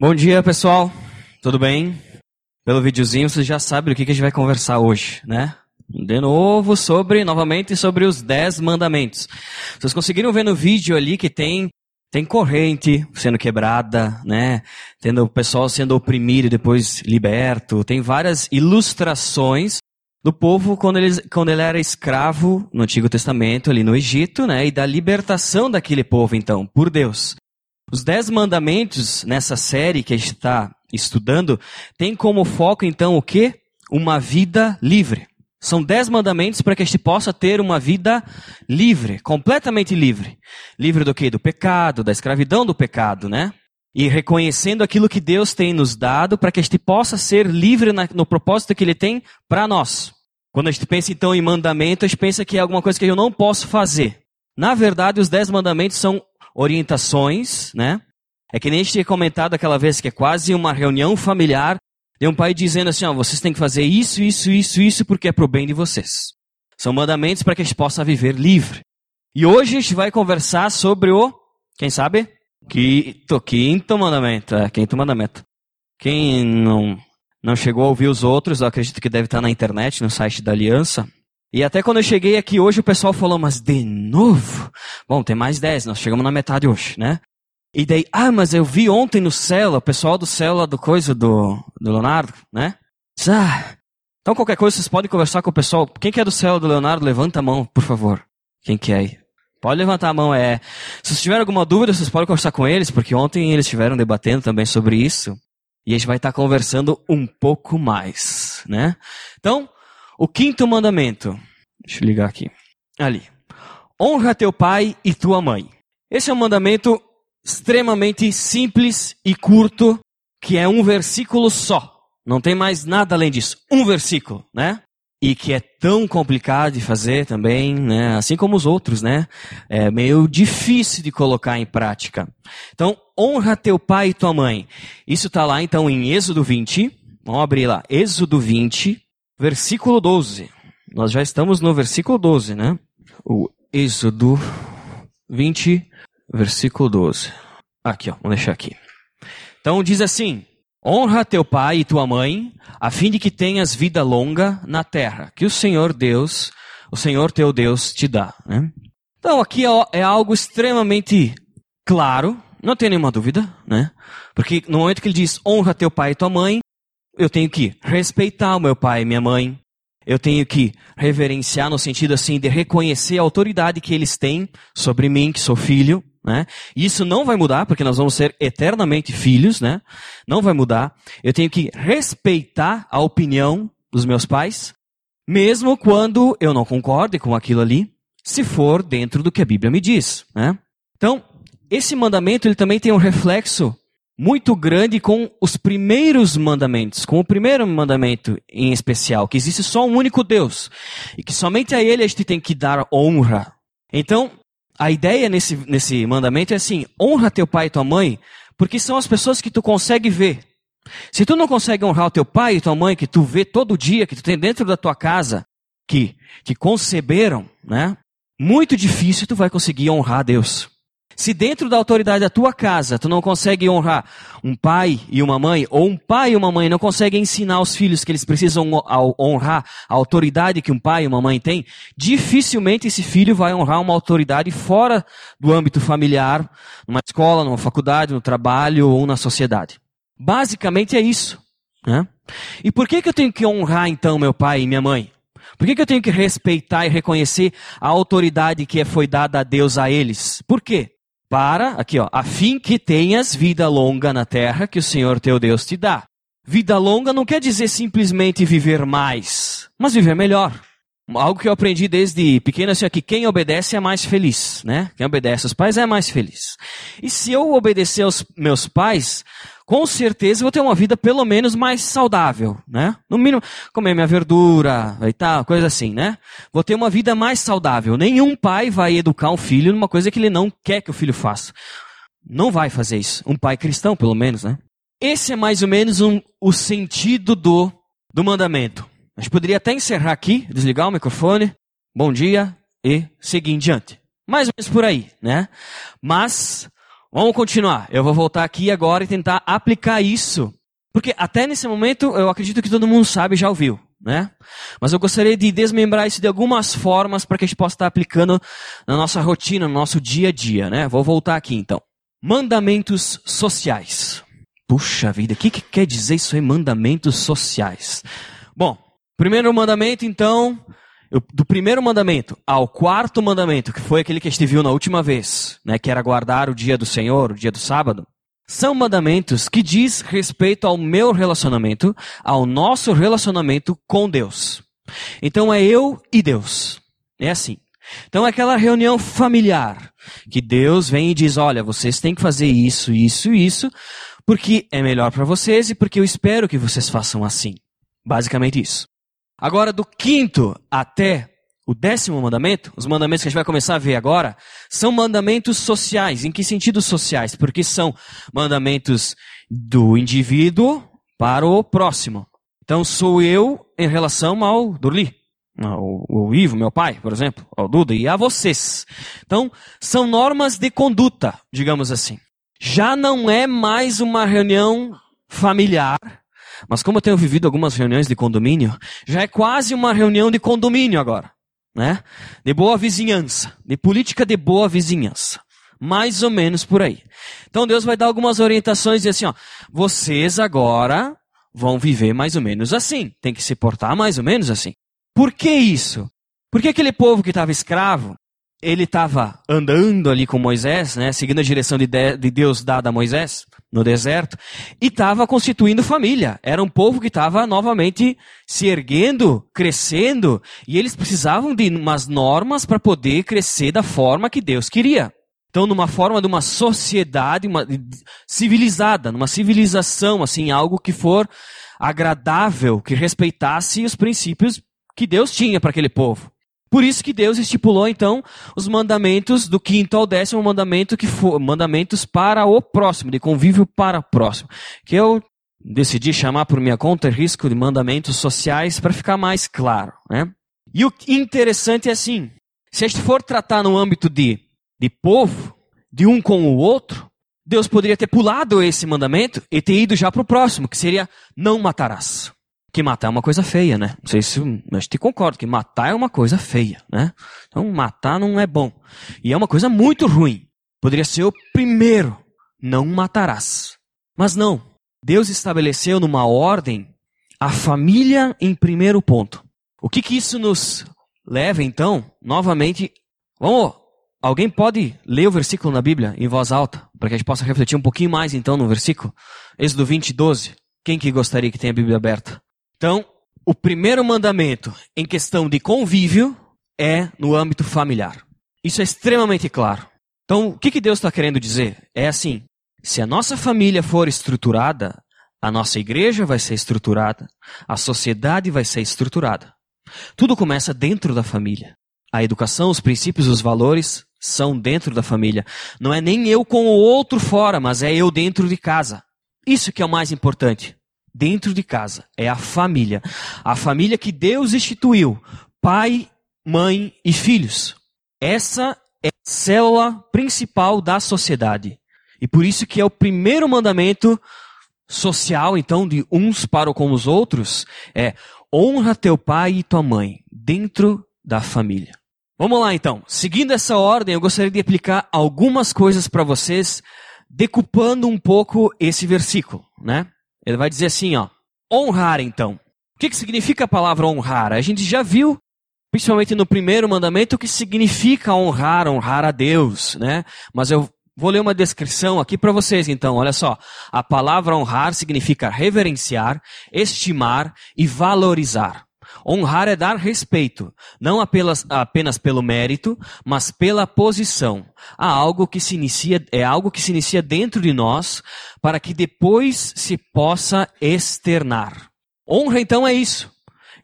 Bom dia, pessoal. Tudo bem? Pelo videozinho vocês já sabem do que a gente vai conversar hoje, né? De novo sobre, novamente, sobre os dez mandamentos. Vocês conseguiram ver no vídeo ali que tem tem corrente sendo quebrada, né? Tendo o pessoal sendo oprimido e depois liberto. Tem várias ilustrações do povo quando ele, quando ele era escravo no Antigo Testamento, ali no Egito, né? E da libertação daquele povo, então, por Deus. Os Dez Mandamentos, nessa série que a gente está estudando, tem como foco, então, o quê? Uma vida livre. São dez mandamentos para que a gente possa ter uma vida livre, completamente livre. Livre do quê? Do pecado, da escravidão do pecado, né? E reconhecendo aquilo que Deus tem nos dado para que a gente possa ser livre no propósito que Ele tem para nós. Quando a gente pensa então em mandamento, a gente pensa que é alguma coisa que eu não posso fazer. Na verdade, os dez mandamentos são orientações, né? É que nem a gente tinha comentado aquela vez que é quase uma reunião familiar tem um pai dizendo assim, ó, vocês têm que fazer isso, isso, isso, isso, porque é pro bem de vocês. São mandamentos para que a gente possa viver livre. E hoje a gente vai conversar sobre o, quem sabe? Quinto, quinto mandamento. É, quinto mandamento. Quem não, não chegou a ouvir os outros, eu acredito que deve estar na internet, no site da Aliança. E até quando eu cheguei aqui hoje, o pessoal falou, mas de novo? Bom, tem mais dez, nós chegamos na metade hoje, né? E daí, ah, mas eu vi ontem no céu, o pessoal do lá do coisa do, do Leonardo, né? Ah, então qualquer coisa vocês podem conversar com o pessoal. Quem que é do céu do Leonardo, levanta a mão, por favor. Quem que é aí? Pode levantar a mão, é. Se vocês tiverem alguma dúvida, vocês podem conversar com eles, porque ontem eles estiveram debatendo também sobre isso. E a gente vai estar conversando um pouco mais, né? Então, o quinto mandamento. Deixa eu ligar aqui. Ali. Honra teu pai e tua mãe. Esse é um mandamento extremamente simples e curto, que é um versículo só. Não tem mais nada além disso. Um versículo, né? E que é tão complicado de fazer também, né? Assim como os outros, né? É meio difícil de colocar em prática. Então, honra teu pai e tua mãe. Isso está lá, então, em Êxodo 20. Vamos abrir lá. Êxodo 20, versículo 12. Nós já estamos no versículo 12, né? O Êxodo 20, versículo 12. Aqui, ó, vamos deixar aqui. Então diz assim: Honra teu pai e tua mãe, a fim de que tenhas vida longa na terra, que o Senhor Deus, o Senhor teu Deus te dá. Né? Então aqui é, é algo extremamente claro, não tem nenhuma dúvida, né? Porque no momento que ele diz honra teu pai e tua mãe, eu tenho que respeitar o meu pai e minha mãe, eu tenho que reverenciar no sentido assim de reconhecer a autoridade que eles têm sobre mim, que sou filho, né? Isso não vai mudar, porque nós vamos ser eternamente filhos, né? Não vai mudar. Eu tenho que respeitar a opinião dos meus pais, mesmo quando eu não concorde com aquilo ali, se for dentro do que a Bíblia me diz, né? Então, esse mandamento ele também tem um reflexo muito grande com os primeiros mandamentos, com o primeiro mandamento em especial, que existe só um único Deus e que somente a Ele a gente tem que dar honra. Então, a ideia nesse, nesse mandamento é assim: honra teu pai e tua mãe, porque são as pessoas que tu consegue ver. Se tu não consegue honrar o teu pai e tua mãe, que tu vê todo dia, que tu tem dentro da tua casa, que te conceberam, né? Muito difícil tu vai conseguir honrar Deus. Se dentro da autoridade da tua casa tu não consegue honrar um pai e uma mãe, ou um pai e uma mãe não conseguem ensinar aos filhos que eles precisam honrar a autoridade que um pai e uma mãe têm, dificilmente esse filho vai honrar uma autoridade fora do âmbito familiar, numa escola, numa faculdade, no trabalho ou na sociedade. Basicamente é isso. Né? E por que, que eu tenho que honrar então meu pai e minha mãe? Por que, que eu tenho que respeitar e reconhecer a autoridade que foi dada a Deus a eles? Por quê? Para, aqui ó, a fim que tenhas vida longa na terra que o Senhor teu Deus te dá. Vida longa não quer dizer simplesmente viver mais, mas viver melhor. Algo que eu aprendi desde pequeno assim, que quem obedece é mais feliz, né? Quem obedece aos pais é mais feliz. E se eu obedecer aos meus pais, com certeza vou ter uma vida pelo menos mais saudável, né? No mínimo, comer minha verdura e tal, coisa assim, né? Vou ter uma vida mais saudável. Nenhum pai vai educar um filho numa coisa que ele não quer que o filho faça. Não vai fazer isso. Um pai cristão, pelo menos, né? Esse é mais ou menos um, o sentido do, do mandamento. A gente poderia até encerrar aqui, desligar o microfone, bom dia e seguir em diante. Mais ou menos por aí, né? Mas Vamos continuar. Eu vou voltar aqui agora e tentar aplicar isso. Porque até nesse momento eu acredito que todo mundo sabe e já ouviu, né? Mas eu gostaria de desmembrar isso de algumas formas para que a gente possa estar aplicando na nossa rotina, no nosso dia a dia, né? Vou voltar aqui então. Mandamentos sociais. Puxa vida, o que, que quer dizer isso aí, mandamentos sociais? Bom, primeiro mandamento, então, do primeiro mandamento ao quarto mandamento, que foi aquele que a gente viu na última vez, né, que era guardar o dia do Senhor, o dia do sábado, são mandamentos que diz respeito ao meu relacionamento, ao nosso relacionamento com Deus. Então é eu e Deus. É assim. Então é aquela reunião familiar que Deus vem e diz: "Olha, vocês têm que fazer isso, isso isso, porque é melhor para vocês e porque eu espero que vocês façam assim". Basicamente isso. Agora, do quinto até o décimo mandamento, os mandamentos que a gente vai começar a ver agora, são mandamentos sociais. Em que sentido sociais? Porque são mandamentos do indivíduo para o próximo. Então, sou eu em relação ao Durli, ao, ao Ivo, meu pai, por exemplo, ao Duda, e a vocês. Então, são normas de conduta, digamos assim. Já não é mais uma reunião familiar mas como eu tenho vivido algumas reuniões de condomínio, já é quase uma reunião de condomínio agora, né? De boa vizinhança, de política de boa vizinhança. Mais ou menos por aí. Então Deus vai dar algumas orientações e assim, ó, vocês agora vão viver mais ou menos assim, tem que se portar mais ou menos assim. Por que isso? Porque aquele povo que estava escravo, ele estava andando ali com Moisés, né, seguindo a direção de, de Deus dada a Moisés no deserto, e estava constituindo família. Era um povo que estava novamente se erguendo, crescendo, e eles precisavam de umas normas para poder crescer da forma que Deus queria. Então, numa forma de uma sociedade uma, civilizada, numa civilização, assim, algo que for agradável, que respeitasse os princípios que Deus tinha para aquele povo. Por isso que Deus estipulou então os mandamentos do quinto ao décimo mandamento que for mandamentos para o próximo, de convívio para o próximo, que eu decidi chamar por minha conta risco de mandamentos sociais para ficar mais claro, né? E o interessante é assim, se a gente for tratar no âmbito de, de povo, de um com o outro, Deus poderia ter pulado esse mandamento e ter ido já para o próximo, que seria não matarás que matar é uma coisa feia, né? Não sei se a gente concorda que matar é uma coisa feia, né? Então matar não é bom. E é uma coisa muito ruim. Poderia ser o primeiro, não matarás. Mas não. Deus estabeleceu numa ordem a família em primeiro ponto. O que que isso nos leva então, novamente, vamos, alguém pode ler o versículo na Bíblia em voz alta, para que a gente possa refletir um pouquinho mais então no versículo? Êxodo 20, 12. Quem que gostaria que tenha a Bíblia aberta? Então, o primeiro mandamento em questão de convívio é no âmbito familiar. Isso é extremamente claro. Então, o que, que Deus está querendo dizer? É assim: se a nossa família for estruturada, a nossa igreja vai ser estruturada, a sociedade vai ser estruturada. Tudo começa dentro da família. A educação, os princípios, os valores são dentro da família. Não é nem eu com o outro fora, mas é eu dentro de casa. Isso que é o mais importante dentro de casa, é a família. A família que Deus instituiu, pai, mãe e filhos. Essa é a célula principal da sociedade. E por isso que é o primeiro mandamento social, então, de uns para com os outros, é honra teu pai e tua mãe dentro da família. Vamos lá então. Seguindo essa ordem, eu gostaria de aplicar algumas coisas para vocês, decupando um pouco esse versículo, né? Ele vai dizer assim, ó, honrar então. O que, que significa a palavra honrar? A gente já viu, principalmente no primeiro mandamento, o que significa honrar, honrar a Deus, né? Mas eu vou ler uma descrição aqui para vocês então. Olha só, a palavra honrar significa reverenciar, estimar e valorizar. Honrar é dar respeito, não apenas, apenas pelo mérito, mas pela posição. Há algo que se inicia, é algo que se inicia dentro de nós para que depois se possa externar. Honra então é isso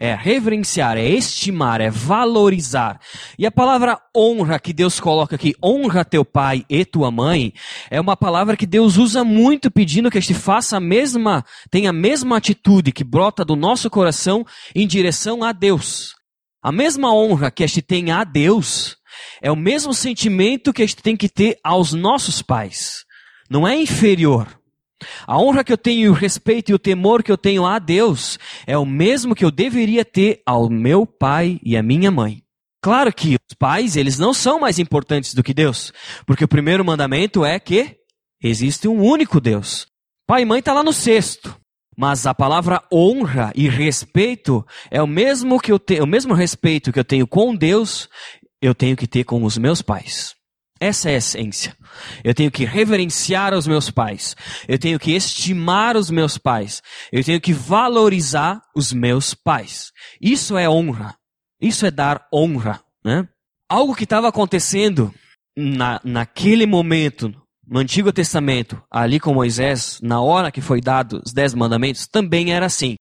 é reverenciar, é estimar, é valorizar. E a palavra honra que Deus coloca aqui, honra teu pai e tua mãe, é uma palavra que Deus usa muito pedindo que a gente faça a mesma, tenha a mesma atitude que brota do nosso coração em direção a Deus. A mesma honra que a gente tem a Deus é o mesmo sentimento que a gente tem que ter aos nossos pais. não é inferior. A honra que eu tenho, o respeito e o temor que eu tenho a Deus é o mesmo que eu deveria ter ao meu pai e à minha mãe. Claro que os pais, eles não são mais importantes do que Deus, porque o primeiro mandamento é que existe um único Deus. Pai e mãe está lá no sexto. Mas a palavra honra e respeito é o mesmo que eu tenho, o mesmo respeito que eu tenho com Deus, eu tenho que ter com os meus pais. Essa é a essência. Eu tenho que reverenciar os meus pais. Eu tenho que estimar os meus pais. Eu tenho que valorizar os meus pais. Isso é honra. Isso é dar honra. Né? Algo que estava acontecendo na, naquele momento, no Antigo Testamento, ali com Moisés, na hora que foi dado os dez mandamentos, também era assim.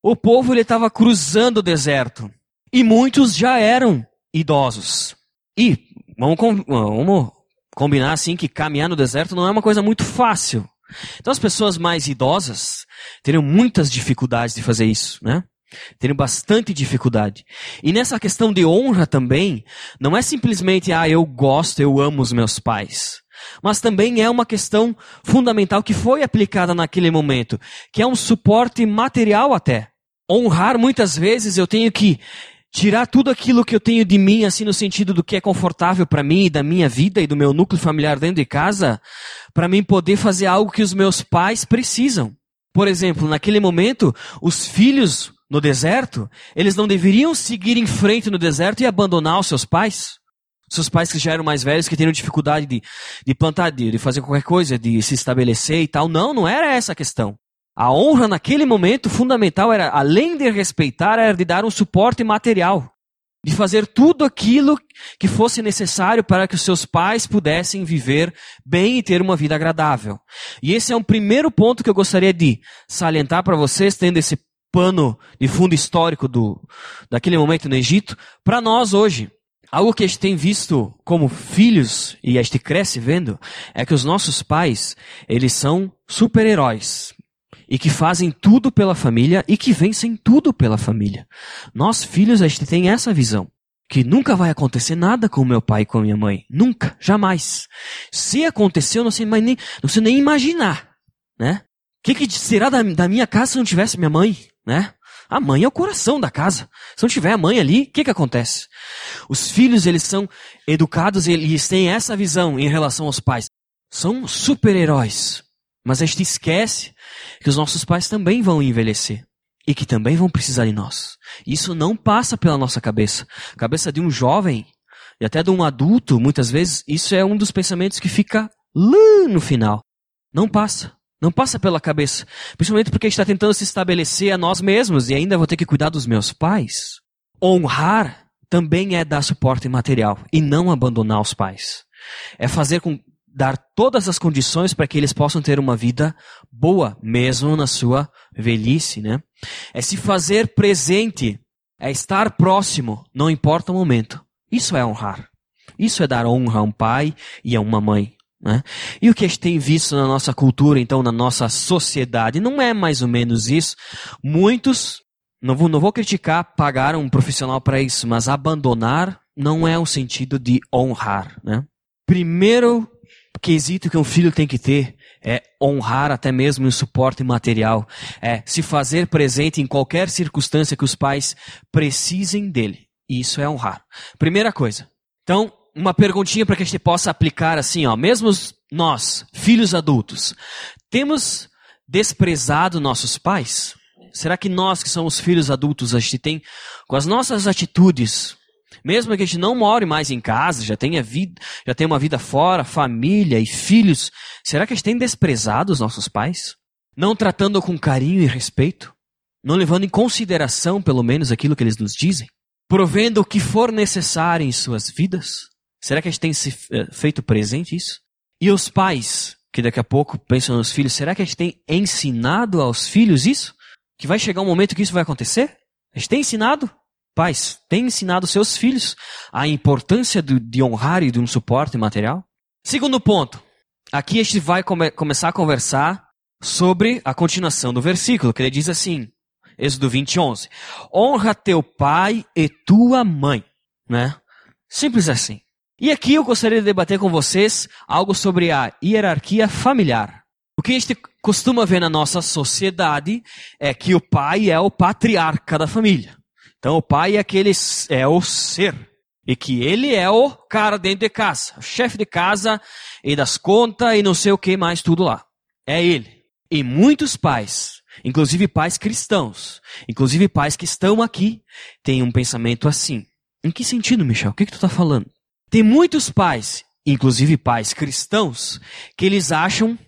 O povo estava cruzando o deserto. E muitos já eram idosos. E Vamos, vamos combinar assim que caminhar no deserto não é uma coisa muito fácil. Então as pessoas mais idosas teriam muitas dificuldades de fazer isso, né? Teriam bastante dificuldade. E nessa questão de honra também, não é simplesmente, ah, eu gosto, eu amo os meus pais. Mas também é uma questão fundamental que foi aplicada naquele momento, que é um suporte material até. Honrar, muitas vezes, eu tenho que tirar tudo aquilo que eu tenho de mim, assim, no sentido do que é confortável para mim, da minha vida e do meu núcleo familiar dentro de casa, para mim poder fazer algo que os meus pais precisam. Por exemplo, naquele momento, os filhos no deserto, eles não deveriam seguir em frente no deserto e abandonar os seus pais. Seus pais que já eram mais velhos, que teriam dificuldade de, de plantar, de, de fazer qualquer coisa, de se estabelecer e tal. Não, não era essa a questão. A honra naquele momento fundamental era, além de respeitar, era de dar um suporte material. De fazer tudo aquilo que fosse necessário para que os seus pais pudessem viver bem e ter uma vida agradável. E esse é um primeiro ponto que eu gostaria de salientar para vocês, tendo esse pano de fundo histórico do, daquele momento no Egito, para nós hoje. Algo que a gente tem visto como filhos, e a gente cresce vendo, é que os nossos pais, eles são super-heróis e que fazem tudo pela família e que vencem tudo pela família. Nós, filhos, a gente tem essa visão. Que nunca vai acontecer nada com meu pai e com minha mãe. Nunca, jamais. Se acontecer, eu não sei, nem, não sei nem imaginar. Né? O que, que será da, da minha casa se não tivesse minha mãe? Né? A mãe é o coração da casa. Se não tiver a mãe ali, o que, que acontece? Os filhos, eles são educados eles têm essa visão em relação aos pais. São super-heróis. Mas a gente esquece que os nossos pais também vão envelhecer e que também vão precisar de nós. Isso não passa pela nossa cabeça. Cabeça de um jovem e até de um adulto, muitas vezes, isso é um dos pensamentos que fica lá no final. Não passa. Não passa pela cabeça. Principalmente porque a gente está tentando se estabelecer a nós mesmos e ainda vou ter que cuidar dos meus pais. Honrar também é dar suporte material e não abandonar os pais. É fazer com dar todas as condições para que eles possam ter uma vida boa, mesmo na sua velhice, né? É se fazer presente, é estar próximo, não importa o momento. Isso é honrar. Isso é dar honra a um pai e a uma mãe. Né? E o que a gente tem visto na nossa cultura, então, na nossa sociedade, não é mais ou menos isso. Muitos, não vou, não vou criticar, pagaram um profissional para isso, mas abandonar não é o sentido de honrar. Né? Primeiro quesito que um filho tem que ter é honrar até mesmo o suporte material, é se fazer presente em qualquer circunstância que os pais precisem dele. Isso é honrar. Primeira coisa. Então, uma perguntinha para que a gente possa aplicar assim, ó, mesmo nós, filhos adultos, temos desprezado nossos pais? Será que nós que somos filhos adultos, a gente tem, com as nossas atitudes, mesmo que a gente não more mais em casa, já tenha vida, já tenha uma vida fora, família e filhos, será que a gente tem desprezado os nossos pais? Não tratando com carinho e respeito? Não levando em consideração, pelo menos, aquilo que eles nos dizem? Provendo o que for necessário em suas vidas? Será que a gente tem se eh, feito presente isso? E os pais, que daqui a pouco pensam nos filhos, será que a gente tem ensinado aos filhos isso? Que vai chegar um momento que isso vai acontecer? A gente tem ensinado? Pais, tem ensinado seus filhos a importância do, de honrar e de um suporte material? Segundo ponto, aqui a gente vai come, começar a conversar sobre a continuação do versículo, que ele diz assim, Êxodo 20, 11. Honra teu pai e tua mãe, né? Simples assim. E aqui eu gostaria de debater com vocês algo sobre a hierarquia familiar. O que a gente costuma ver na nossa sociedade é que o pai é o patriarca da família. Então o pai é aquele é o ser e que ele é o cara dentro de casa, o chefe de casa e das contas e não sei o que mais tudo lá. É ele. E muitos pais, inclusive pais cristãos, inclusive pais que estão aqui, têm um pensamento assim. Em que sentido, Michel? O que, que tu está falando? Tem muitos pais, inclusive pais cristãos, que eles acham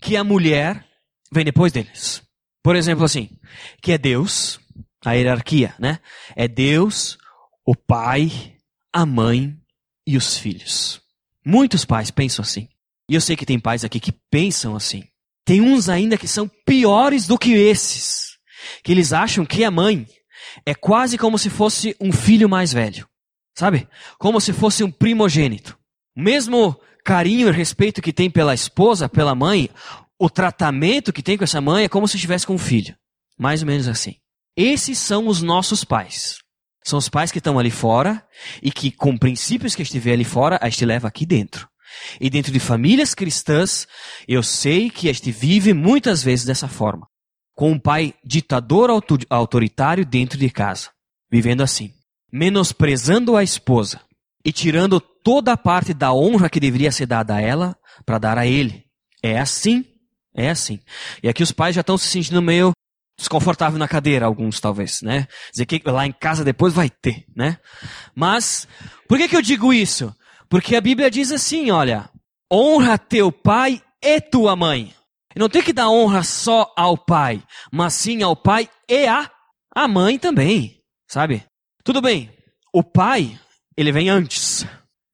que a mulher vem depois deles. Por exemplo, assim, que é Deus, a hierarquia, né? É Deus, o pai, a mãe e os filhos. Muitos pais pensam assim. E eu sei que tem pais aqui que pensam assim. Tem uns ainda que são piores do que esses. Que eles acham que a mãe é quase como se fosse um filho mais velho. Sabe? Como se fosse um primogênito. Mesmo carinho e respeito que tem pela esposa, pela mãe, o tratamento que tem com essa mãe é como se estivesse com um filho. Mais ou menos assim. Esses são os nossos pais. São os pais que estão ali fora e que, com princípios que vê ali fora, a gente leva aqui dentro. E dentro de famílias cristãs, eu sei que a gente vive muitas vezes dessa forma. Com um pai ditador autoritário dentro de casa. Vivendo assim. Menosprezando a esposa. E tirando toda a parte da honra que deveria ser dada a ela para dar a ele. É assim. É assim. E aqui os pais já estão se sentindo meio desconfortável na cadeira, alguns talvez, né? Dizer que lá em casa depois vai ter, né? Mas, por que que eu digo isso? Porque a Bíblia diz assim, olha, honra teu pai e tua mãe. E não tem que dar honra só ao pai, mas sim ao pai e a, a mãe também, sabe? Tudo bem, o pai, ele vem antes.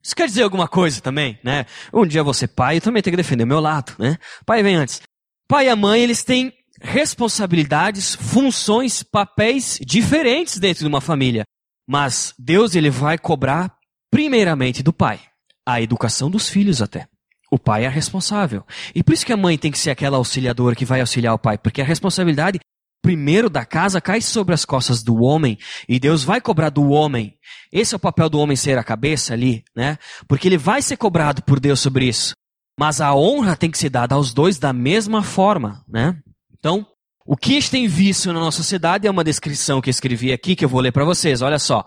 Isso quer dizer alguma coisa também, né? Um dia você pai, eu também tenho que defender o meu lado, né? Pai vem antes. Pai e a mãe, eles têm responsabilidades, funções, papéis diferentes dentro de uma família. Mas Deus, ele vai cobrar primeiramente do pai a educação dos filhos até. O pai é responsável. E por isso que a mãe tem que ser aquela auxiliadora que vai auxiliar o pai, porque a responsabilidade primeiro da casa cai sobre as costas do homem e Deus vai cobrar do homem. Esse é o papel do homem ser a cabeça ali, né? Porque ele vai ser cobrado por Deus sobre isso. Mas a honra tem que ser dada aos dois da mesma forma, né? Então, o que a tem visto na nossa sociedade é uma descrição que escrevi aqui que eu vou ler para vocês. Olha só.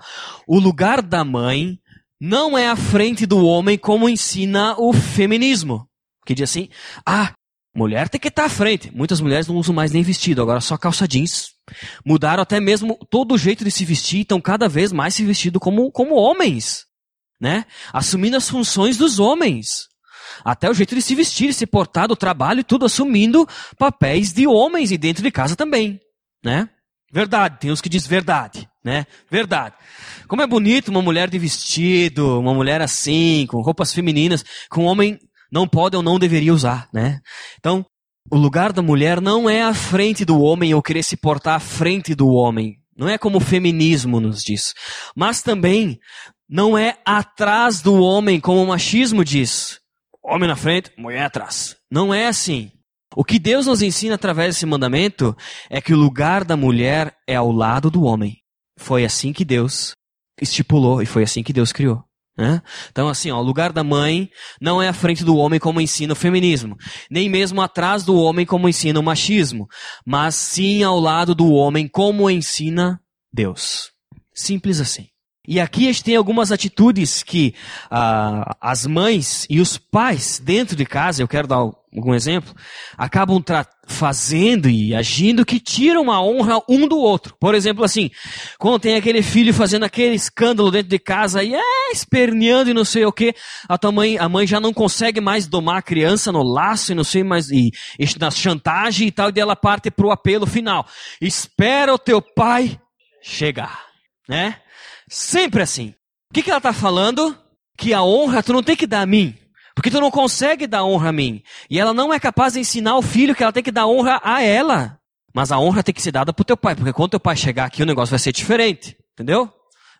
O lugar da mãe não é à frente do homem como ensina o feminismo. Que diz assim: ah, mulher tem que estar à frente. Muitas mulheres não usam mais nem vestido, agora só calça jeans. Mudaram até mesmo todo o jeito de se vestir, estão cada vez mais se vestindo como, como homens. Né? Assumindo as funções dos homens. Até o jeito de se vestir, se portar, do trabalho, tudo assumindo papéis de homens e dentro de casa também. Né? Verdade, tem uns que diz verdade, né? Verdade. Como é bonito uma mulher de vestido, uma mulher assim, com roupas femininas, que um homem não pode ou não deveria usar, né? Então, o lugar da mulher não é à frente do homem ou querer se portar à frente do homem. Não é como o feminismo nos diz. Mas também não é atrás do homem, como o machismo diz. Homem na frente, mulher atrás. Não é assim. O que Deus nos ensina através desse mandamento é que o lugar da mulher é ao lado do homem. Foi assim que Deus estipulou e foi assim que Deus criou. Né? Então, assim, ó, o lugar da mãe não é à frente do homem como ensina o feminismo, nem mesmo atrás do homem como ensina o machismo, mas sim ao lado do homem como ensina Deus. Simples assim. E aqui a gente tem algumas atitudes que ah, as mães e os pais dentro de casa, eu quero dar algum exemplo, acabam fazendo e agindo que tiram a honra um do outro. Por exemplo, assim, quando tem aquele filho fazendo aquele escândalo dentro de casa e é esperneando e não sei o que, a tua mãe, a mãe já não consegue mais domar a criança no laço e não sei mais, e, e na chantagem e tal, e ela parte pro apelo final. Espera o teu pai chegar, né? Sempre assim. O que, que ela está falando? Que a honra tu não tem que dar a mim. Porque tu não consegue dar honra a mim. E ela não é capaz de ensinar o filho que ela tem que dar honra a ela. Mas a honra tem que ser dada pro teu pai. Porque quando teu pai chegar aqui, o negócio vai ser diferente. Entendeu?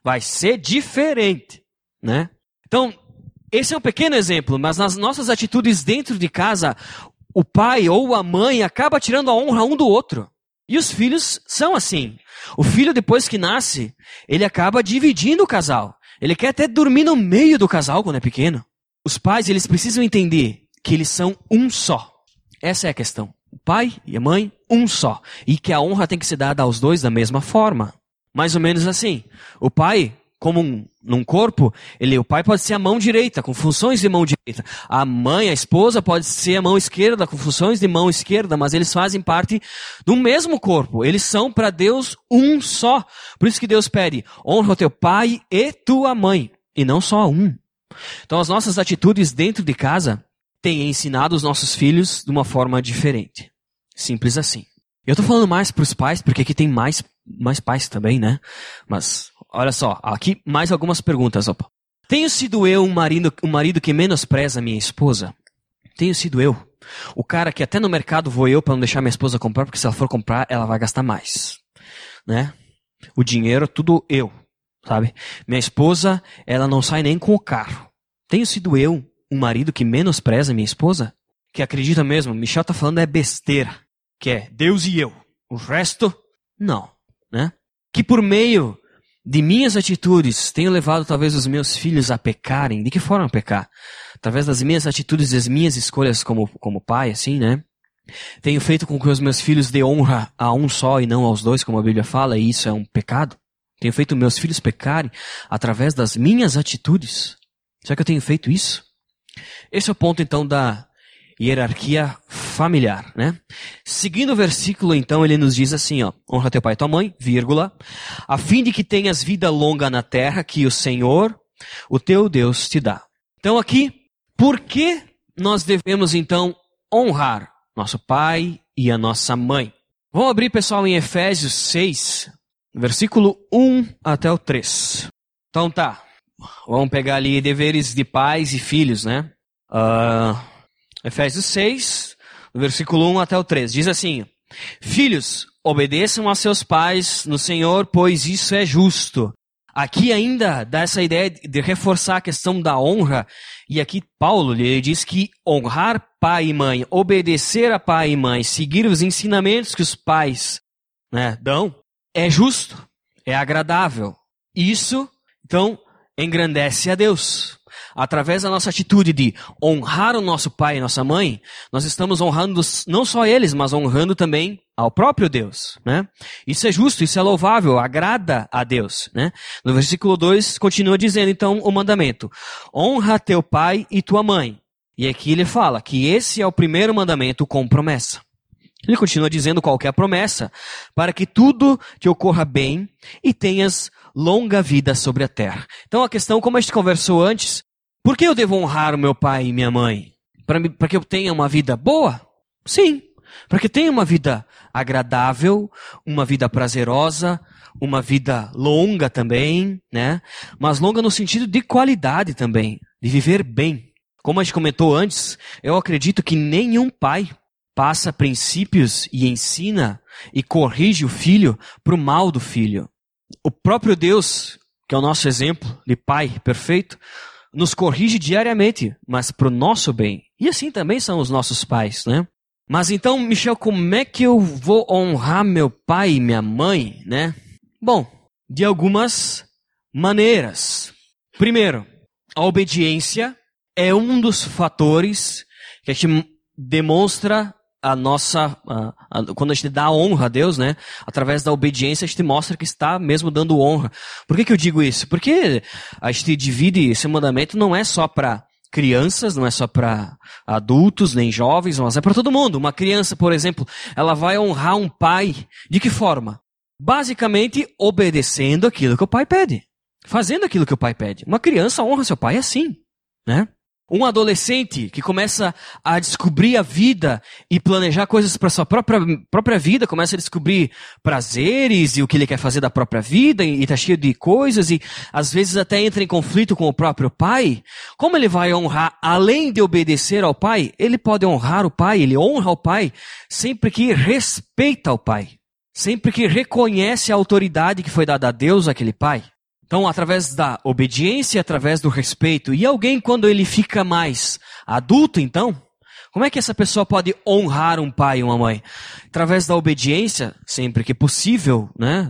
Vai ser diferente. Né? Então, esse é um pequeno exemplo. Mas nas nossas atitudes dentro de casa, o pai ou a mãe acaba tirando a honra um do outro. E os filhos são assim. O filho, depois que nasce, ele acaba dividindo o casal. Ele quer até dormir no meio do casal quando é pequeno. Os pais, eles precisam entender que eles são um só. Essa é a questão. O pai e a mãe, um só. E que a honra tem que ser dada aos dois da mesma forma. Mais ou menos assim. O pai como um, num corpo, ele, o pai pode ser a mão direita, com funções de mão direita. A mãe, a esposa, pode ser a mão esquerda, com funções de mão esquerda, mas eles fazem parte do mesmo corpo. Eles são para Deus um só. Por isso que Deus pede: honra o teu pai e tua mãe, e não só um. Então, as nossas atitudes dentro de casa têm ensinado os nossos filhos de uma forma diferente. Simples assim. Eu tô falando mais para os pais, porque aqui tem mais, mais pais também, né? Mas Olha só, aqui mais algumas perguntas. Opa. Tenho sido eu um marido, um marido que menospreza minha esposa? Tenho sido eu. O cara que até no mercado vou eu para não deixar minha esposa comprar, porque se ela for comprar, ela vai gastar mais. Né? O dinheiro, tudo eu. Sabe? Minha esposa, ela não sai nem com o carro. Tenho sido eu um marido que menospreza minha esposa? Que acredita mesmo, Michel tá falando é besteira. Que é Deus e eu. O resto, não. Né? Que por meio de minhas atitudes tenho levado talvez os meus filhos a pecarem. De que forma pecar? Através das minhas atitudes e das minhas escolhas como, como pai, assim, né? Tenho feito com que os meus filhos dê honra a um só e não aos dois, como a Bíblia fala, e isso é um pecado. Tenho feito meus filhos pecarem através das minhas atitudes. Será que eu tenho feito isso? Esse é o ponto, então, da hierarquia familiar, né? Seguindo o versículo, então, ele nos diz assim, ó, honra teu pai e tua mãe, vírgula, a fim de que tenhas vida longa na terra que o Senhor, o teu Deus, te dá. Então aqui, por que nós devemos então honrar nosso pai e a nossa mãe? Vamos abrir, pessoal, em Efésios 6, versículo 1 até o 3. Então tá, vamos pegar ali deveres de pais e filhos, né? Uh, Efésios 6, versículo 1 até o 3. Diz assim: Filhos, obedeçam a seus pais no Senhor, pois isso é justo. Aqui ainda dá essa ideia de reforçar a questão da honra, e aqui Paulo ele diz que honrar pai e mãe, obedecer a pai e mãe, seguir os ensinamentos que os pais né, dão, é justo, é agradável. Isso, então, engrandece a Deus através da nossa atitude de honrar o nosso pai e nossa mãe, nós estamos honrando não só eles, mas honrando também ao próprio Deus, né? Isso é justo, isso é louvável, agrada a Deus, né? No versículo 2 continua dizendo então o mandamento: honra teu pai e tua mãe. E aqui ele fala que esse é o primeiro mandamento com promessa. Ele continua dizendo qual é promessa, para que tudo te ocorra bem e tenhas longa vida sobre a terra. Então a questão, como a gente conversou antes, por que eu devo honrar o meu pai e minha mãe? Para que eu tenha uma vida boa? Sim. Para que tenha uma vida agradável, uma vida prazerosa, uma vida longa também, né? Mas longa no sentido de qualidade também, de viver bem. Como a gente comentou antes, eu acredito que nenhum pai passa princípios e ensina e corrige o filho para o mal do filho. O próprio Deus, que é o nosso exemplo de pai perfeito, nos corrige diariamente, mas para o nosso bem. E assim também são os nossos pais, né? Mas então, Michel, como é que eu vou honrar meu pai e minha mãe, né? Bom, de algumas maneiras. Primeiro, a obediência é um dos fatores que a gente demonstra a nossa, a, a, quando a gente dá honra a Deus, né? Através da obediência, a gente mostra que está mesmo dando honra. Por que, que eu digo isso? Porque a gente divide esse mandamento não é só para crianças, não é só para adultos nem jovens, mas é para todo mundo. Uma criança, por exemplo, ela vai honrar um pai de que forma? Basicamente obedecendo aquilo que o pai pede, fazendo aquilo que o pai pede. Uma criança honra seu pai assim, né? Um adolescente que começa a descobrir a vida e planejar coisas para sua própria, própria vida, começa a descobrir prazeres e o que ele quer fazer da própria vida e está cheio de coisas e às vezes até entra em conflito com o próprio pai. Como ele vai honrar, além de obedecer ao pai, ele pode honrar o pai, ele honra o pai sempre que respeita o pai, sempre que reconhece a autoridade que foi dada a Deus àquele pai. Então, através da obediência, através do respeito. E alguém, quando ele fica mais adulto, então, Como é que essa pessoa pode honrar um pai e uma mãe? Através da obediência, sempre que possível, né?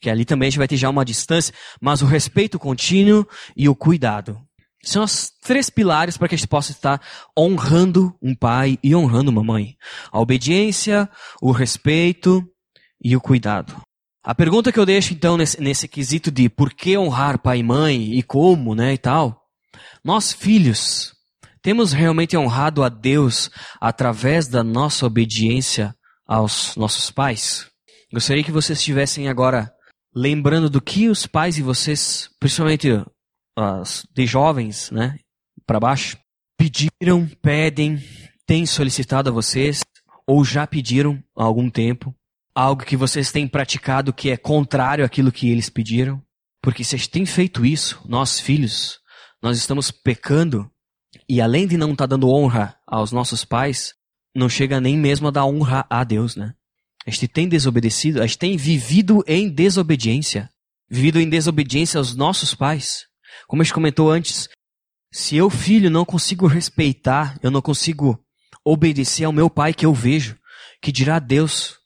Que ali também a gente vai ter já uma distância, mas o respeito contínuo e o cuidado. São os três pilares para que a gente possa estar honrando um pai e honrando uma mãe. A obediência, o respeito e o cuidado. A pergunta que eu deixo então nesse, nesse quesito de por que honrar pai e mãe e como, né, e tal. Nós filhos, temos realmente honrado a Deus através da nossa obediência aos nossos pais? Gostaria que vocês estivessem agora lembrando do que os pais e vocês, principalmente as de jovens, né, para baixo, pediram, pedem, têm solicitado a vocês ou já pediram há algum tempo, algo que vocês têm praticado que é contrário àquilo que eles pediram? Porque se a gente tem feito isso, nós filhos, nós estamos pecando e além de não estar tá dando honra aos nossos pais, não chega nem mesmo a dar honra a Deus, né? A gente tem desobedecido, a gente tem vivido em desobediência, vivido em desobediência aos nossos pais. Como a gente comentou antes, se eu, filho, não consigo respeitar, eu não consigo obedecer ao meu pai que eu vejo, que dirá Deus,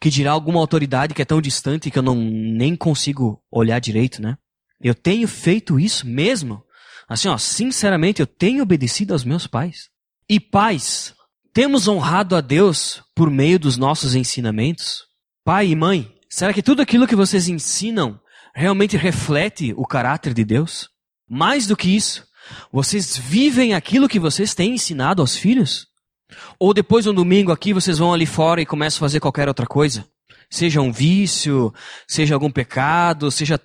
que dirá alguma autoridade que é tão distante que eu não nem consigo olhar direito, né? Eu tenho feito isso mesmo. Assim, ó, sinceramente, eu tenho obedecido aos meus pais. E pais, temos honrado a Deus por meio dos nossos ensinamentos? Pai e mãe, será que tudo aquilo que vocês ensinam realmente reflete o caráter de Deus? Mais do que isso, vocês vivem aquilo que vocês têm ensinado aos filhos? Ou depois de um domingo aqui, vocês vão ali fora e começam a fazer qualquer outra coisa? Seja um vício, seja algum pecado, seja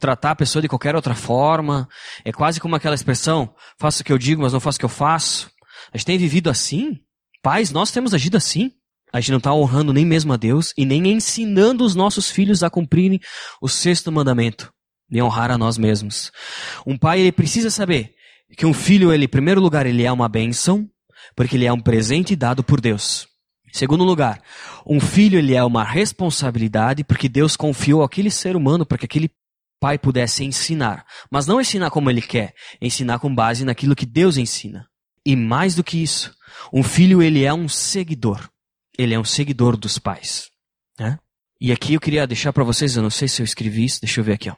tratar a pessoa de qualquer outra forma. É quase como aquela expressão, faço o que eu digo, mas não faço o que eu faço. A gente tem vivido assim? Pais, nós temos agido assim. A gente não está honrando nem mesmo a Deus e nem ensinando os nossos filhos a cumprirem o sexto mandamento de honrar a nós mesmos. Um pai, ele precisa saber que um filho, ele, em primeiro lugar, ele é uma bênção, porque ele é um presente dado por Deus. Segundo lugar, um filho, ele é uma responsabilidade, porque Deus confiou aquele ser humano para que aquele pai pudesse ensinar. Mas não ensinar como ele quer, ensinar com base naquilo que Deus ensina. E mais do que isso, um filho, ele é um seguidor. Ele é um seguidor dos pais. Né? E aqui eu queria deixar para vocês, eu não sei se eu escrevi isso, deixa eu ver aqui, ó.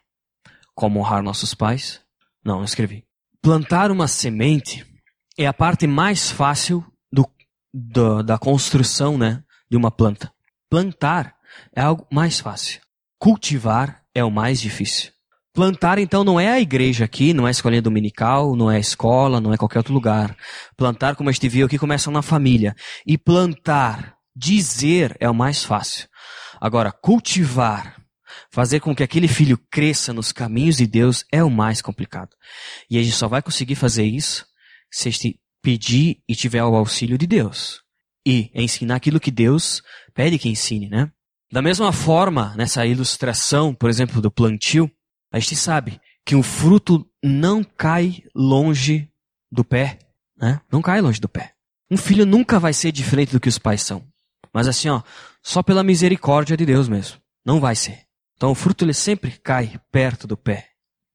Como honrar nossos pais? Não, não escrevi. Plantar uma semente é a parte mais fácil do, do, da construção né, de uma planta. Plantar é algo mais fácil. Cultivar é o mais difícil. Plantar, então, não é a igreja aqui, não é a escolinha dominical, não é a escola, não é qualquer outro lugar. Plantar, como a gente viu aqui, começa na família. E plantar, dizer, é o mais fácil. Agora, cultivar, Fazer com que aquele filho cresça nos caminhos de Deus é o mais complicado. E a gente só vai conseguir fazer isso se a gente pedir e tiver o auxílio de Deus. E ensinar aquilo que Deus pede que ensine, né? Da mesma forma, nessa ilustração, por exemplo, do plantio, a gente sabe que o fruto não cai longe do pé, né? Não cai longe do pé. Um filho nunca vai ser diferente do que os pais são. Mas assim, ó, só pela misericórdia de Deus mesmo. Não vai ser. Então o fruto ele sempre cai perto do pé.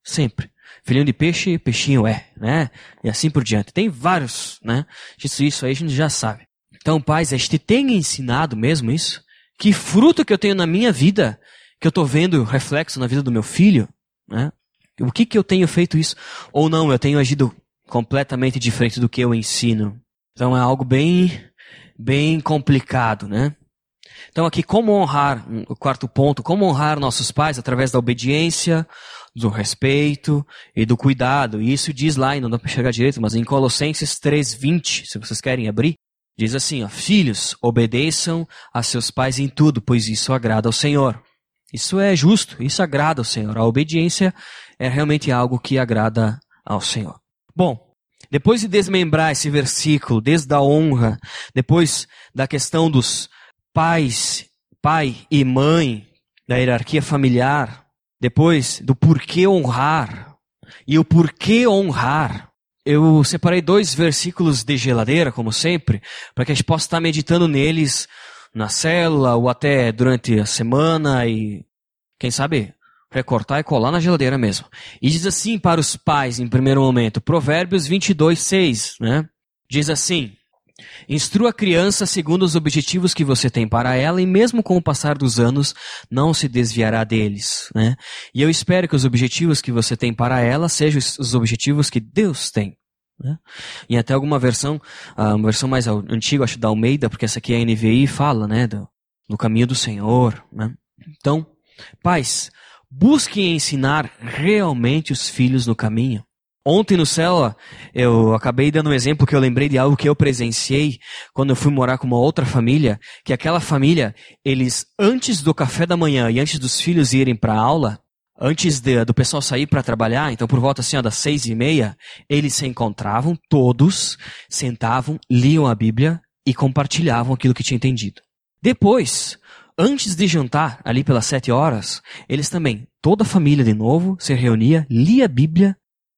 Sempre. Filhinho de peixe, peixinho é, né? E assim por diante. Tem vários, né? Isso, isso aí a gente já sabe. Então, pais, a gente tem ensinado mesmo isso? Que fruto que eu tenho na minha vida, que eu estou vendo reflexo na vida do meu filho, né? O que que eu tenho feito isso? Ou não, eu tenho agido completamente diferente do que eu ensino. Então é algo bem, bem complicado, né? Então aqui, como honrar, o quarto ponto, como honrar nossos pais através da obediência, do respeito e do cuidado. E isso diz lá, e não dá para chegar direito, mas em Colossenses 3:20, se vocês querem abrir, diz assim, ó, filhos, obedeçam a seus pais em tudo, pois isso agrada ao Senhor. Isso é justo, isso agrada ao Senhor. A obediência é realmente algo que agrada ao Senhor. Bom, depois de desmembrar esse versículo, desde a honra, depois da questão dos pais, pai e mãe, da hierarquia familiar, depois do porquê honrar e o porquê honrar. Eu separei dois versículos de geladeira, como sempre, para que a gente possa estar meditando neles na célula ou até durante a semana e, quem sabe, recortar e colar na geladeira mesmo. E diz assim para os pais, em primeiro momento, Provérbios 22, 6, né? Diz assim: Instrua a criança segundo os objetivos que você tem para ela e mesmo com o passar dos anos não se desviará deles, né? E eu espero que os objetivos que você tem para ela sejam os objetivos que Deus tem. Né? E até alguma versão, ah, uma versão mais antiga, acho da Almeida, porque essa aqui é a NVI, fala, né, do, no caminho do Senhor, né? Então, pais, busquem ensinar realmente os filhos no caminho. Ontem no céu, eu acabei dando um exemplo que eu lembrei de algo que eu presenciei quando eu fui morar com uma outra família, que aquela família, eles antes do café da manhã e antes dos filhos irem para aula, antes de, do pessoal sair para trabalhar, então por volta assim ó, das seis e meia, eles se encontravam todos, sentavam, liam a Bíblia e compartilhavam aquilo que tinha entendido. Depois, antes de jantar, ali pelas sete horas, eles também, toda a família de novo, se reunia, lia a Bíblia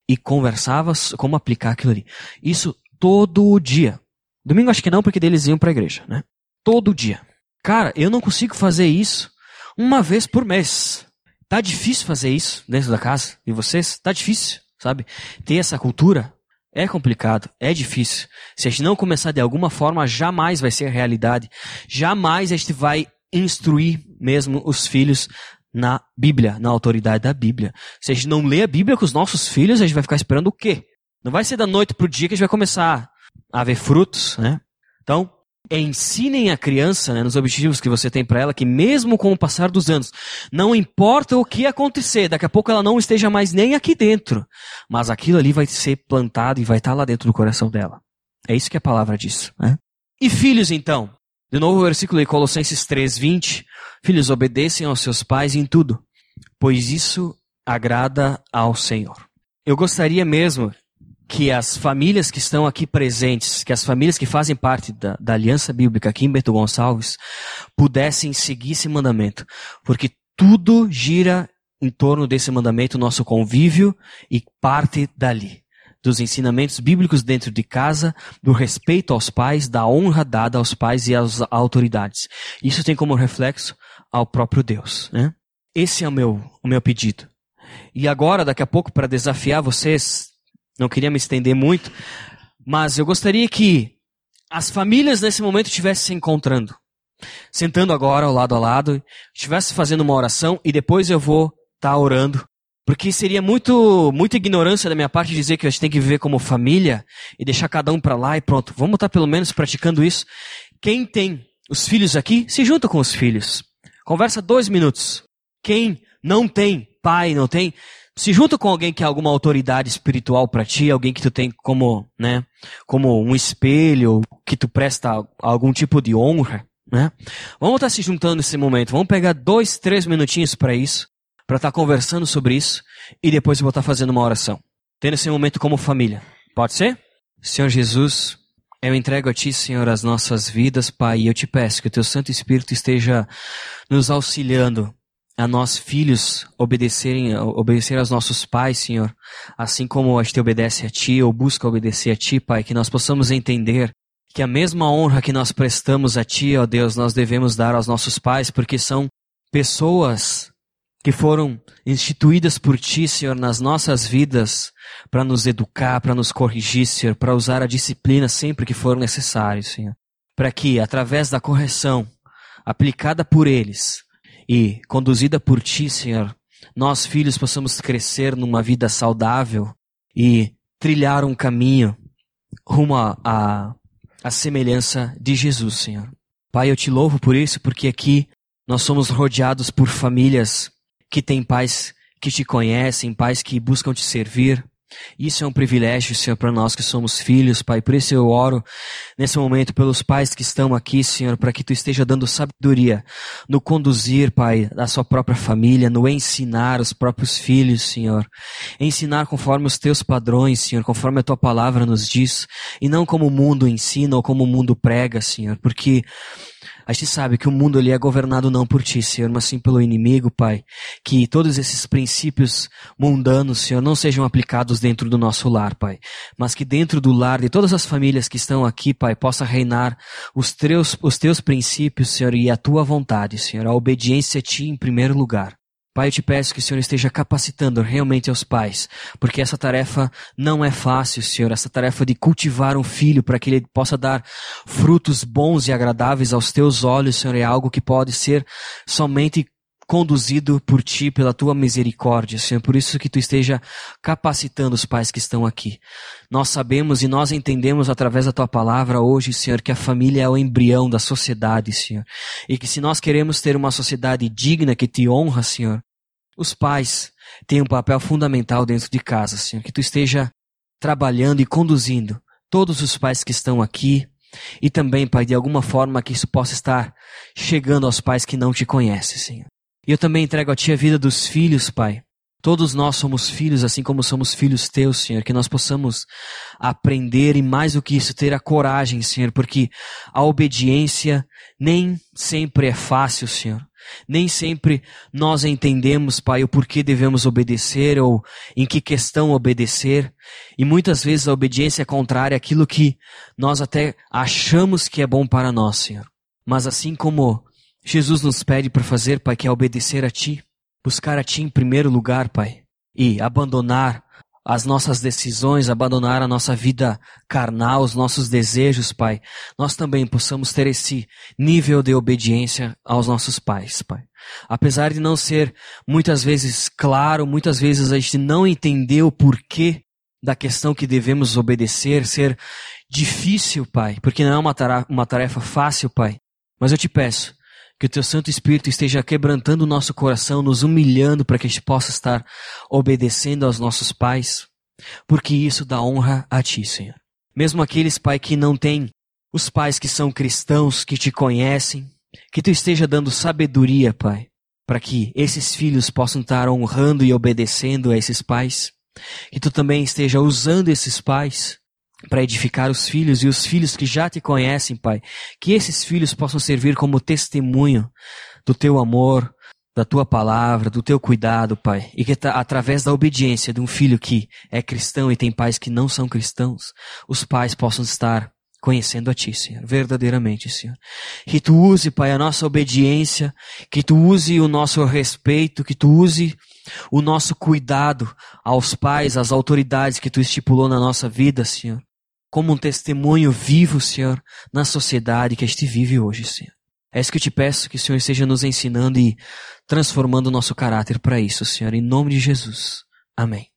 e conversava como aplicar aquilo ali. Isso todo dia. Domingo acho que não, porque eles iam para a igreja, né? Todo dia. Cara, eu não consigo fazer isso uma vez por mês. Tá difícil fazer isso dentro da casa de vocês? Tá difícil, sabe? Ter essa cultura é complicado, é difícil. Se a gente não começar de alguma forma, jamais vai ser realidade. Jamais a gente vai instruir mesmo os filhos na Bíblia, na autoridade da Bíblia. Se a gente não lê a Bíblia com os nossos filhos, a gente vai ficar esperando o quê? Não vai ser da noite para o dia que a gente vai começar a ver frutos, né? Então, ensinem a criança, né, nos objetivos que você tem para ela, que mesmo com o passar dos anos, não importa o que acontecer, daqui a pouco ela não esteja mais nem aqui dentro, mas aquilo ali vai ser plantado e vai estar lá dentro do coração dela. É isso que a palavra diz, né? E filhos, então? De novo o versículo de Colossenses 3:20, filhos obedeçam aos seus pais em tudo, pois isso agrada ao Senhor. Eu gostaria mesmo que as famílias que estão aqui presentes, que as famílias que fazem parte da, da Aliança Bíblica aqui em Bento Gonçalves, pudessem seguir esse mandamento, porque tudo gira em torno desse mandamento, nosso convívio e parte dali dos ensinamentos bíblicos dentro de casa, do respeito aos pais, da honra dada aos pais e às autoridades. Isso tem como reflexo ao próprio Deus. Né? Esse é o meu, o meu pedido. E agora, daqui a pouco, para desafiar vocês, não queria me estender muito, mas eu gostaria que as famílias nesse momento estivessem se encontrando. Sentando agora ao lado a lado, estivesse fazendo uma oração e depois eu vou estar tá orando porque seria muito, muita ignorância da minha parte dizer que a gente tem que viver como família e deixar cada um para lá e pronto. Vamos estar pelo menos praticando isso. Quem tem os filhos aqui, se junta com os filhos. Conversa dois minutos. Quem não tem pai, não tem, se junta com alguém que é alguma autoridade espiritual para ti, alguém que tu tem como, né, como um espelho, que tu presta algum tipo de honra, né? Vamos estar se juntando nesse momento. Vamos pegar dois, três minutinhos para isso para estar tá conversando sobre isso e depois eu vou estar tá fazendo uma oração. Tendo esse momento como família. Pode ser? Senhor Jesus, eu entrego a Ti, Senhor, as nossas vidas, Pai, e eu te peço que o Teu Santo Espírito esteja nos auxiliando a nós, filhos, obedecerem, obedecer aos nossos pais, Senhor, assim como a gente obedece a Ti ou busca obedecer a Ti, Pai, que nós possamos entender que a mesma honra que nós prestamos a Ti, ó Deus, nós devemos dar aos nossos pais, porque são pessoas que foram instituídas por Ti, Senhor, nas nossas vidas, para nos educar, para nos corrigir, Senhor, para usar a disciplina sempre que for necessário, Senhor. Para que, através da correção aplicada por eles e conduzida por Ti, Senhor, nós, filhos, possamos crescer numa vida saudável e trilhar um caminho rumo à semelhança de Jesus, Senhor. Pai, eu te louvo por isso, porque aqui nós somos rodeados por famílias que têm pais que te conhecem, pais que buscam te servir. Isso é um privilégio, Senhor, para nós que somos filhos, Pai. Por isso eu oro nesse momento pelos pais que estão aqui, Senhor, para que Tu esteja dando sabedoria no conduzir, Pai, da sua própria família, no ensinar os próprios filhos, Senhor. Ensinar conforme os Teus padrões, Senhor, conforme a Tua palavra nos diz, e não como o mundo ensina ou como o mundo prega, Senhor, porque a gente sabe que o mundo ele é governado não por ti, Senhor, mas sim pelo inimigo, Pai. Que todos esses princípios mundanos, Senhor, não sejam aplicados dentro do nosso lar, Pai. Mas que dentro do lar de todas as famílias que estão aqui, Pai, possa reinar os teus, os teus princípios, Senhor, e a tua vontade, Senhor. A obediência a ti em primeiro lugar. Pai, eu te peço que o Senhor esteja capacitando realmente aos pais, porque essa tarefa não é fácil, Senhor, essa tarefa de cultivar um filho para que ele possa dar frutos bons e agradáveis aos teus olhos, Senhor, é algo que pode ser somente conduzido por ti, pela tua misericórdia, Senhor. Por isso que tu esteja capacitando os pais que estão aqui. Nós sabemos e nós entendemos através da tua palavra hoje, Senhor, que a família é o embrião da sociedade, Senhor. E que se nós queremos ter uma sociedade digna que te honra, Senhor, os pais têm um papel fundamental dentro de casa, Senhor. Que tu esteja trabalhando e conduzindo todos os pais que estão aqui, e também, Pai, de alguma forma que isso possa estar chegando aos pais que não te conhecem, Senhor. E eu também entrego a Ti a vida dos filhos, Pai. Todos nós somos filhos, assim como somos filhos Teus, Senhor. Que nós possamos aprender e mais do que isso, ter a coragem, Senhor, porque a obediência nem sempre é fácil, Senhor. Nem sempre nós entendemos, Pai, o porquê devemos obedecer ou em que questão obedecer. E muitas vezes a obediência é contrária àquilo que nós até achamos que é bom para nós, Senhor. Mas assim como Jesus nos pede para fazer, Pai, que é obedecer a Ti, buscar a Ti em primeiro lugar, Pai, e abandonar as nossas decisões, abandonar a nossa vida carnal, os nossos desejos, Pai, nós também possamos ter esse nível de obediência aos nossos pais, Pai. Apesar de não ser muitas vezes claro, muitas vezes a gente não entender o porquê da questão que devemos obedecer, ser difícil, Pai, porque não é uma tarefa, uma tarefa fácil, Pai. Mas eu te peço, que o teu Santo Espírito esteja quebrantando o nosso coração, nos humilhando para que a gente possa estar obedecendo aos nossos pais, porque isso dá honra a ti, Senhor. Mesmo aqueles, Pai, que não têm os pais que são cristãos, que te conhecem, que tu esteja dando sabedoria, Pai, para que esses filhos possam estar honrando e obedecendo a esses pais. Que tu também esteja usando esses pais para edificar os filhos e os filhos que já te conhecem, Pai. Que esses filhos possam servir como testemunho do teu amor, da tua palavra, do teu cuidado, Pai. E que através da obediência de um filho que é cristão e tem pais que não são cristãos, os pais possam estar conhecendo a Ti, Senhor, verdadeiramente, Senhor. Que Tu use, Pai, a nossa obediência, que Tu use o nosso respeito, que Tu use o nosso cuidado aos pais, às autoridades que Tu estipulou na nossa vida, Senhor como um testemunho vivo, Senhor, na sociedade que a gente vive hoje, Senhor. É isso que eu te peço, que o Senhor esteja nos ensinando e transformando o nosso caráter para isso, Senhor, em nome de Jesus. Amém.